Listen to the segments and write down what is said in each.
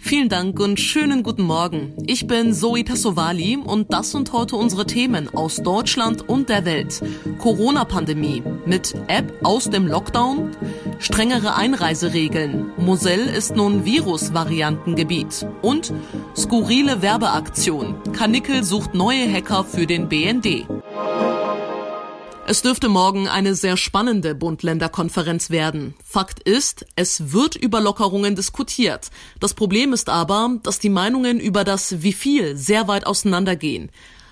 Vielen Dank und schönen guten Morgen. Ich bin Zoe Tassovali und das sind heute unsere Themen aus Deutschland und der Welt. Corona-Pandemie mit App aus dem Lockdown, strengere Einreiseregeln, Moselle ist nun Virus-Variantengebiet und skurrile Werbeaktion. Kanickel sucht neue Hacker für den BND. Es dürfte morgen eine sehr spannende Bund-Länder-Konferenz werden. Fakt ist, es wird über Lockerungen diskutiert. Das Problem ist aber, dass die Meinungen über das Wie viel sehr weit auseinandergehen.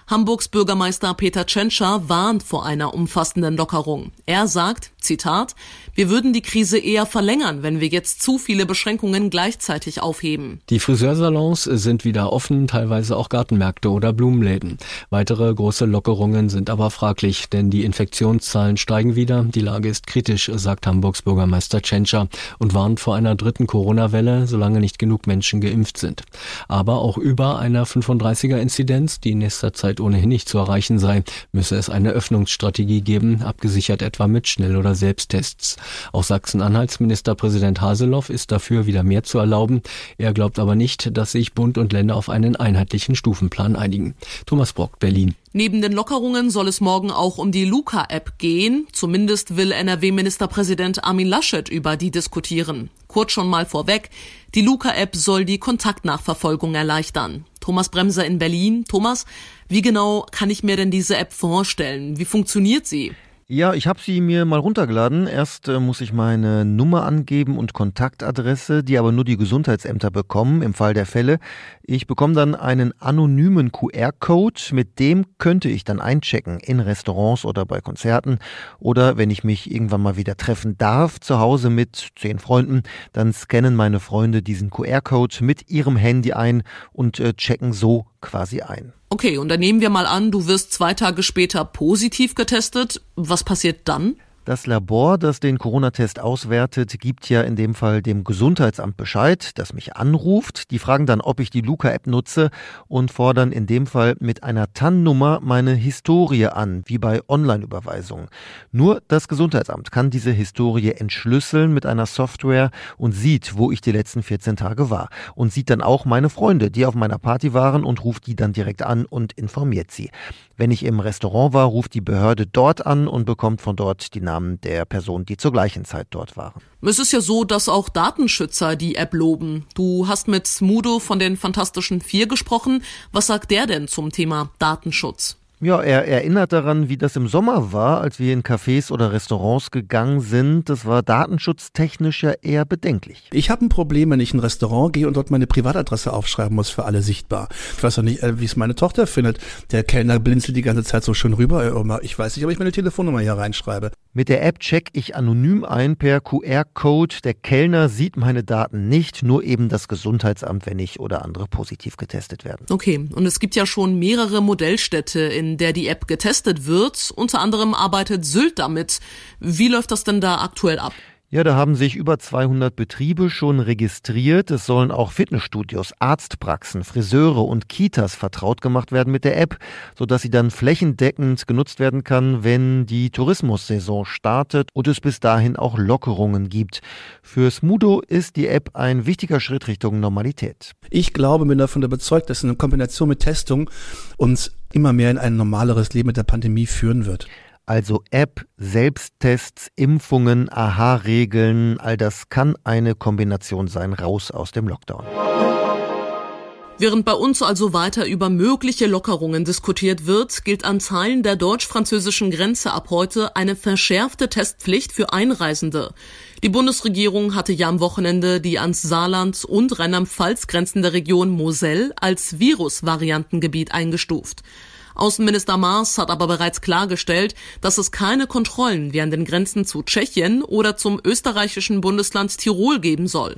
Hamburgs Bürgermeister Peter Tschentscher warnt vor einer umfassenden Lockerung. Er sagt, Zitat, wir würden die Krise eher verlängern, wenn wir jetzt zu viele Beschränkungen gleichzeitig aufheben. Die Friseursalons sind wieder offen, teilweise auch Gartenmärkte oder Blumenläden. Weitere große Lockerungen sind aber fraglich, denn die Infektionszahlen steigen wieder. Die Lage ist kritisch, sagt Hamburgs Bürgermeister Tschentscher und warnt vor einer dritten Corona-Welle, solange nicht genug Menschen geimpft sind. Aber auch über einer 35er-Inzidenz, die in nächster Zeit Zeit ohnehin nicht zu erreichen sei, müsse es eine Öffnungsstrategie geben, abgesichert etwa mit Schnell- oder Selbsttests. Auch Sachsen-Anhalts Ministerpräsident Haseloff ist dafür, wieder mehr zu erlauben. Er glaubt aber nicht, dass sich Bund und Länder auf einen einheitlichen Stufenplan einigen. Thomas Brock, Berlin. Neben den Lockerungen soll es morgen auch um die Luca-App gehen. Zumindest will NRW-Ministerpräsident Armin Laschet über die diskutieren. Kurz schon mal vorweg, die Luca-App soll die Kontaktnachverfolgung erleichtern. Thomas Bremser in Berlin. Thomas, wie genau kann ich mir denn diese App vorstellen? Wie funktioniert sie? Ja, ich habe sie mir mal runtergeladen. Erst äh, muss ich meine Nummer angeben und Kontaktadresse, die aber nur die Gesundheitsämter bekommen im Fall der Fälle. Ich bekomme dann einen anonymen QR-Code, mit dem könnte ich dann einchecken in Restaurants oder bei Konzerten oder wenn ich mich irgendwann mal wieder treffen darf, zu Hause mit zehn Freunden, dann scannen meine Freunde diesen QR-Code mit ihrem Handy ein und äh, checken so quasi ein. Okay, und dann nehmen wir mal an, du wirst zwei Tage später positiv getestet. Was passiert dann? Das Labor, das den Corona-Test auswertet, gibt ja in dem Fall dem Gesundheitsamt Bescheid, das mich anruft. Die fragen dann, ob ich die Luca-App nutze und fordern in dem Fall mit einer TAN-Nummer meine Historie an, wie bei Online-Überweisungen. Nur das Gesundheitsamt kann diese Historie entschlüsseln mit einer Software und sieht, wo ich die letzten 14 Tage war. Und sieht dann auch meine Freunde, die auf meiner Party waren und ruft die dann direkt an und informiert sie. Wenn ich im Restaurant war, ruft die Behörde dort an und bekommt von dort die Namen der Personen, die zur gleichen Zeit dort waren. Es ist ja so, dass auch Datenschützer die App loben. Du hast mit Smudo von den Fantastischen Vier gesprochen. Was sagt der denn zum Thema Datenschutz? Ja, er erinnert daran, wie das im Sommer war, als wir in Cafés oder Restaurants gegangen sind. Das war datenschutztechnisch ja eher bedenklich. Ich habe ein Problem, wenn ich in ein Restaurant gehe und dort meine Privatadresse aufschreiben muss für alle sichtbar. Ich weiß auch nicht, äh, wie es meine Tochter findet. Der Kellner blinzelt die ganze Zeit so schön rüber. Äh, ich weiß nicht, ob ich meine Telefonnummer hier reinschreibe. Mit der App check ich anonym ein per QR-Code. Der Kellner sieht meine Daten nicht, nur eben das Gesundheitsamt, wenn ich oder andere positiv getestet werden. Okay, und es gibt ja schon mehrere Modellstädte, in der die App getestet wird. Unter anderem arbeitet Sylt damit. Wie läuft das denn da aktuell ab? Ja, da haben sich über 200 Betriebe schon registriert. Es sollen auch Fitnessstudios, Arztpraxen, Friseure und Kitas vertraut gemacht werden mit der App, sodass sie dann flächendeckend genutzt werden kann, wenn die Tourismussaison startet und es bis dahin auch Lockerungen gibt. Für Smudo ist die App ein wichtiger Schritt Richtung Normalität. Ich glaube, bin davon überzeugt, dass eine Kombination mit Testung uns immer mehr in ein normaleres Leben mit der Pandemie führen wird. Also App, Selbsttests, Impfungen, Aha-Regeln, all das kann eine Kombination sein, raus aus dem Lockdown. Während bei uns also weiter über mögliche Lockerungen diskutiert wird, gilt an Teilen der deutsch-französischen Grenze ab heute eine verschärfte Testpflicht für Einreisende. Die Bundesregierung hatte ja am Wochenende die ans Saarland und Rheinland-Pfalz grenzende Region Moselle als Virusvariantengebiet eingestuft. Außenminister Maas hat aber bereits klargestellt, dass es keine Kontrollen wie an den Grenzen zu Tschechien oder zum österreichischen Bundesland Tirol geben soll.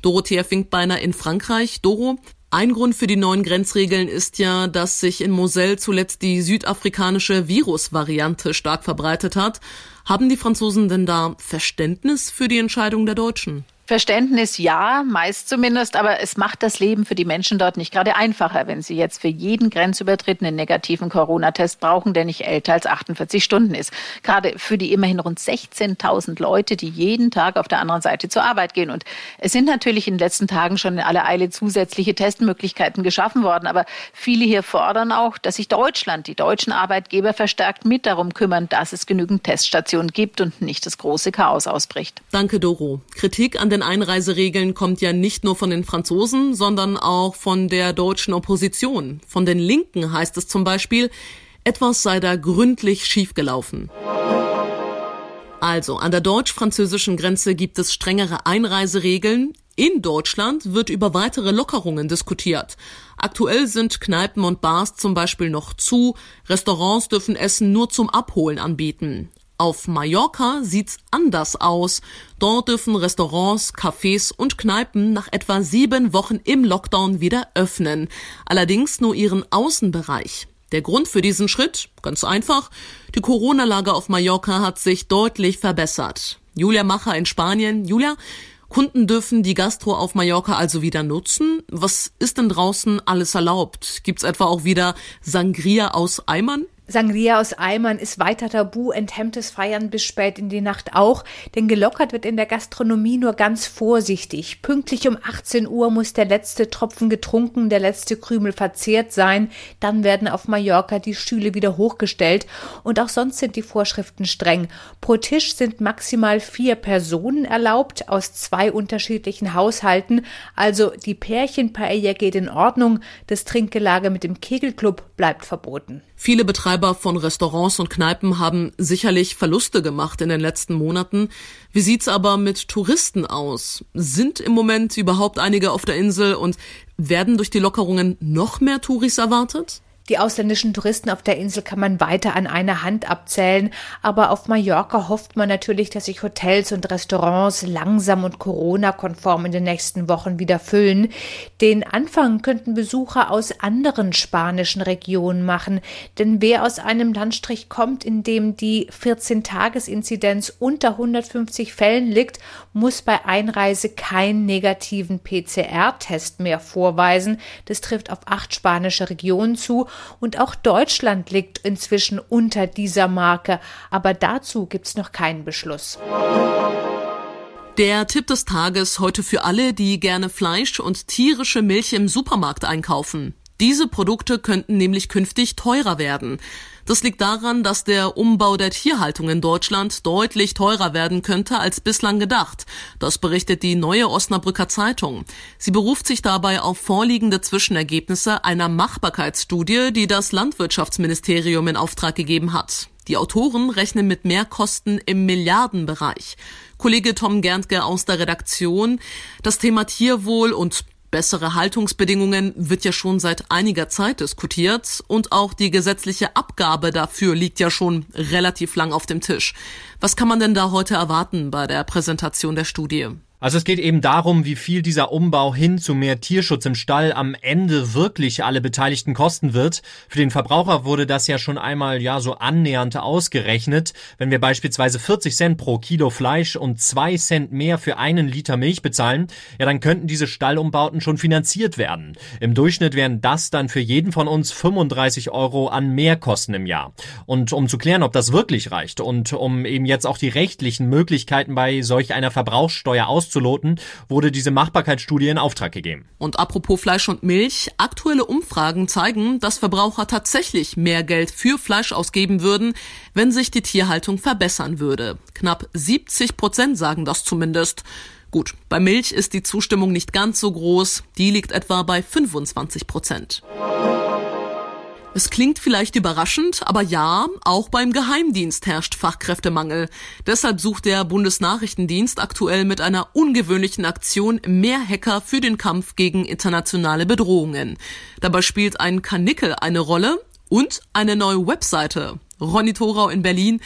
Dorothea Finkbeiner in Frankreich. Doro, ein Grund für die neuen Grenzregeln ist ja, dass sich in Moselle zuletzt die südafrikanische Virusvariante stark verbreitet hat. Haben die Franzosen denn da Verständnis für die Entscheidung der Deutschen? Verständnis ja, meist zumindest, aber es macht das Leben für die Menschen dort nicht gerade einfacher, wenn sie jetzt für jeden Grenzübertritt einen negativen Corona-Test brauchen, der nicht älter als 48 Stunden ist. Gerade für die immerhin rund 16.000 Leute, die jeden Tag auf der anderen Seite zur Arbeit gehen. Und es sind natürlich in den letzten Tagen schon in aller Eile zusätzliche Testmöglichkeiten geschaffen worden, aber viele hier fordern auch, dass sich Deutschland, die deutschen Arbeitgeber verstärkt mit darum kümmern, dass es genügend Teststationen gibt und nicht das große Chaos ausbricht. Danke, Doro. Kritik an den den Einreiseregeln kommt ja nicht nur von den Franzosen, sondern auch von der deutschen Opposition. Von den Linken heißt es zum Beispiel, etwas sei da gründlich schiefgelaufen. Also, an der deutsch-französischen Grenze gibt es strengere Einreiseregeln. In Deutschland wird über weitere Lockerungen diskutiert. Aktuell sind Kneipen und Bars zum Beispiel noch zu, Restaurants dürfen Essen nur zum Abholen anbieten. Auf Mallorca sieht's anders aus. Dort dürfen Restaurants, Cafés und Kneipen nach etwa sieben Wochen im Lockdown wieder öffnen. Allerdings nur ihren Außenbereich. Der Grund für diesen Schritt? Ganz einfach. Die Corona-Lage auf Mallorca hat sich deutlich verbessert. Julia Macher in Spanien. Julia, Kunden dürfen die Gastro auf Mallorca also wieder nutzen. Was ist denn draußen alles erlaubt? Gibt's etwa auch wieder Sangria aus Eimern? Sangria aus Eimern ist weiter tabu, enthemmtes Feiern bis spät in die Nacht auch, denn gelockert wird in der Gastronomie nur ganz vorsichtig. Pünktlich um 18 Uhr muss der letzte Tropfen getrunken, der letzte Krümel verzehrt sein, dann werden auf Mallorca die Stühle wieder hochgestellt und auch sonst sind die Vorschriften streng. Pro Tisch sind maximal vier Personen erlaubt aus zwei unterschiedlichen Haushalten, also die Pärchenpaella geht in Ordnung, das Trinkgelage mit dem Kegelclub bleibt verboten. Viele Betreiber von Restaurants und Kneipen haben sicherlich Verluste gemacht in den letzten Monaten. Wie sieht's aber mit Touristen aus? Sind im Moment überhaupt einige auf der Insel und werden durch die Lockerungen noch mehr Touris erwartet? Die ausländischen Touristen auf der Insel kann man weiter an einer Hand abzählen, aber auf Mallorca hofft man natürlich, dass sich Hotels und Restaurants langsam und Corona-konform in den nächsten Wochen wieder füllen. Den Anfang könnten Besucher aus anderen spanischen Regionen machen, denn wer aus einem Landstrich kommt, in dem die 14-Tages-Inzidenz unter 150 Fällen liegt, muss bei Einreise keinen negativen PCR-Test mehr vorweisen. Das trifft auf acht spanische Regionen zu und auch Deutschland liegt inzwischen unter dieser Marke, aber dazu gibt's noch keinen Beschluss. Der Tipp des Tages heute für alle, die gerne Fleisch und tierische Milch im Supermarkt einkaufen. Diese Produkte könnten nämlich künftig teurer werden. Das liegt daran, dass der Umbau der Tierhaltung in Deutschland deutlich teurer werden könnte als bislang gedacht. Das berichtet die neue Osnabrücker Zeitung. Sie beruft sich dabei auf vorliegende Zwischenergebnisse einer Machbarkeitsstudie, die das Landwirtschaftsministerium in Auftrag gegeben hat. Die Autoren rechnen mit Mehrkosten im Milliardenbereich. Kollege Tom Gerntke aus der Redaktion. Das Thema Tierwohl und Bessere Haltungsbedingungen wird ja schon seit einiger Zeit diskutiert und auch die gesetzliche Abgabe dafür liegt ja schon relativ lang auf dem Tisch. Was kann man denn da heute erwarten bei der Präsentation der Studie? Also es geht eben darum, wie viel dieser Umbau hin zu mehr Tierschutz im Stall am Ende wirklich alle Beteiligten kosten wird. Für den Verbraucher wurde das ja schon einmal ja so annähernd ausgerechnet. Wenn wir beispielsweise 40 Cent pro Kilo Fleisch und 2 Cent mehr für einen Liter Milch bezahlen, ja dann könnten diese Stallumbauten schon finanziert werden. Im Durchschnitt wären das dann für jeden von uns 35 Euro an Mehrkosten im Jahr. Und um zu klären, ob das wirklich reicht und um eben jetzt auch die rechtlichen Möglichkeiten bei solch einer Verbrauchssteuer auszuprobieren, auszuloten, wurde diese Machbarkeitsstudie in Auftrag gegeben. Und apropos Fleisch und Milch, aktuelle Umfragen zeigen, dass Verbraucher tatsächlich mehr Geld für Fleisch ausgeben würden, wenn sich die Tierhaltung verbessern würde. Knapp 70 Prozent sagen das zumindest. Gut, bei Milch ist die Zustimmung nicht ganz so groß, die liegt etwa bei 25 Prozent. Es klingt vielleicht überraschend, aber ja, auch beim Geheimdienst herrscht Fachkräftemangel. Deshalb sucht der Bundesnachrichtendienst aktuell mit einer ungewöhnlichen Aktion mehr Hacker für den Kampf gegen internationale Bedrohungen. Dabei spielt ein Kanickel eine Rolle und eine neue Webseite. Ronny Thorau in Berlin.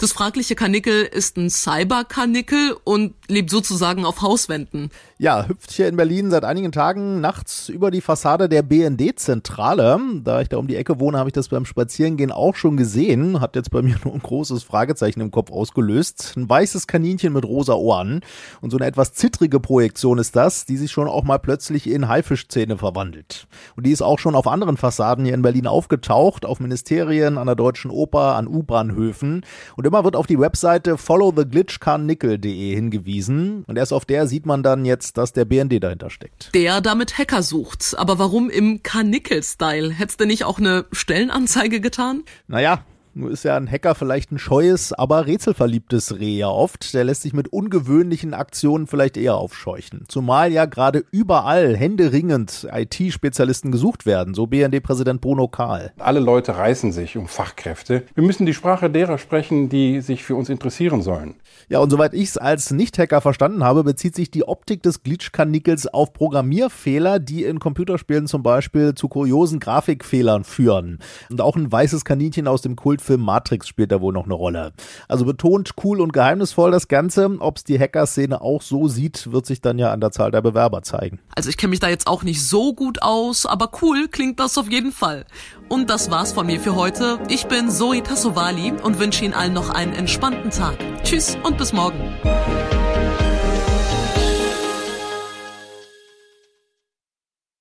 Das fragliche Karnickel ist ein Cyber-Karnickel und lebt sozusagen auf Hauswänden. Ja, hüpft hier in Berlin seit einigen Tagen nachts über die Fassade der BND-Zentrale. Da ich da um die Ecke wohne, habe ich das beim Spazierengehen auch schon gesehen. Hat jetzt bei mir nur ein großes Fragezeichen im Kopf ausgelöst. Ein weißes Kaninchen mit rosa Ohren. Und so eine etwas zittrige Projektion ist das, die sich schon auch mal plötzlich in Haifischzähne verwandelt. Und die ist auch schon auf anderen Fassaden hier in Berlin aufgetaucht, auf Ministerien, an der Deutschen Oper, an U-Bahnhöfen. Und immer wird auf die Webseite followtheglitchcarnickel.de hingewiesen. Und erst auf der sieht man dann jetzt dass der BND dahinter steckt. Der damit Hacker sucht. Aber warum im Karnickel-Style? Hättest du nicht auch eine Stellenanzeige getan? Naja, nur ist ja ein Hacker vielleicht ein scheues, aber rätselverliebtes Reh ja oft. Der lässt sich mit ungewöhnlichen Aktionen vielleicht eher aufscheuchen. Zumal ja gerade überall händeringend IT-Spezialisten gesucht werden, so BND-Präsident Bruno Kahl. Alle Leute reißen sich um Fachkräfte. Wir müssen die Sprache derer sprechen, die sich für uns interessieren sollen. Ja, und soweit ich es als Nicht-Hacker verstanden habe, bezieht sich die Optik des Glitch-Karnickels auf Programmierfehler, die in Computerspielen zum Beispiel zu kuriosen Grafikfehlern führen. Und auch ein weißes Kaninchen aus dem Kultfilm Matrix spielt da wohl noch eine Rolle. Also betont cool und geheimnisvoll das Ganze. Ob es die Hacker-Szene auch so sieht, wird sich dann ja an der Zahl der Bewerber zeigen. Also ich kenne mich da jetzt auch nicht so gut aus, aber cool klingt das auf jeden Fall. Und das war's von mir für heute. Ich bin Zoe Tassovali und wünsche Ihnen allen noch einen entspannten Tag. Tschüss und bis morgen.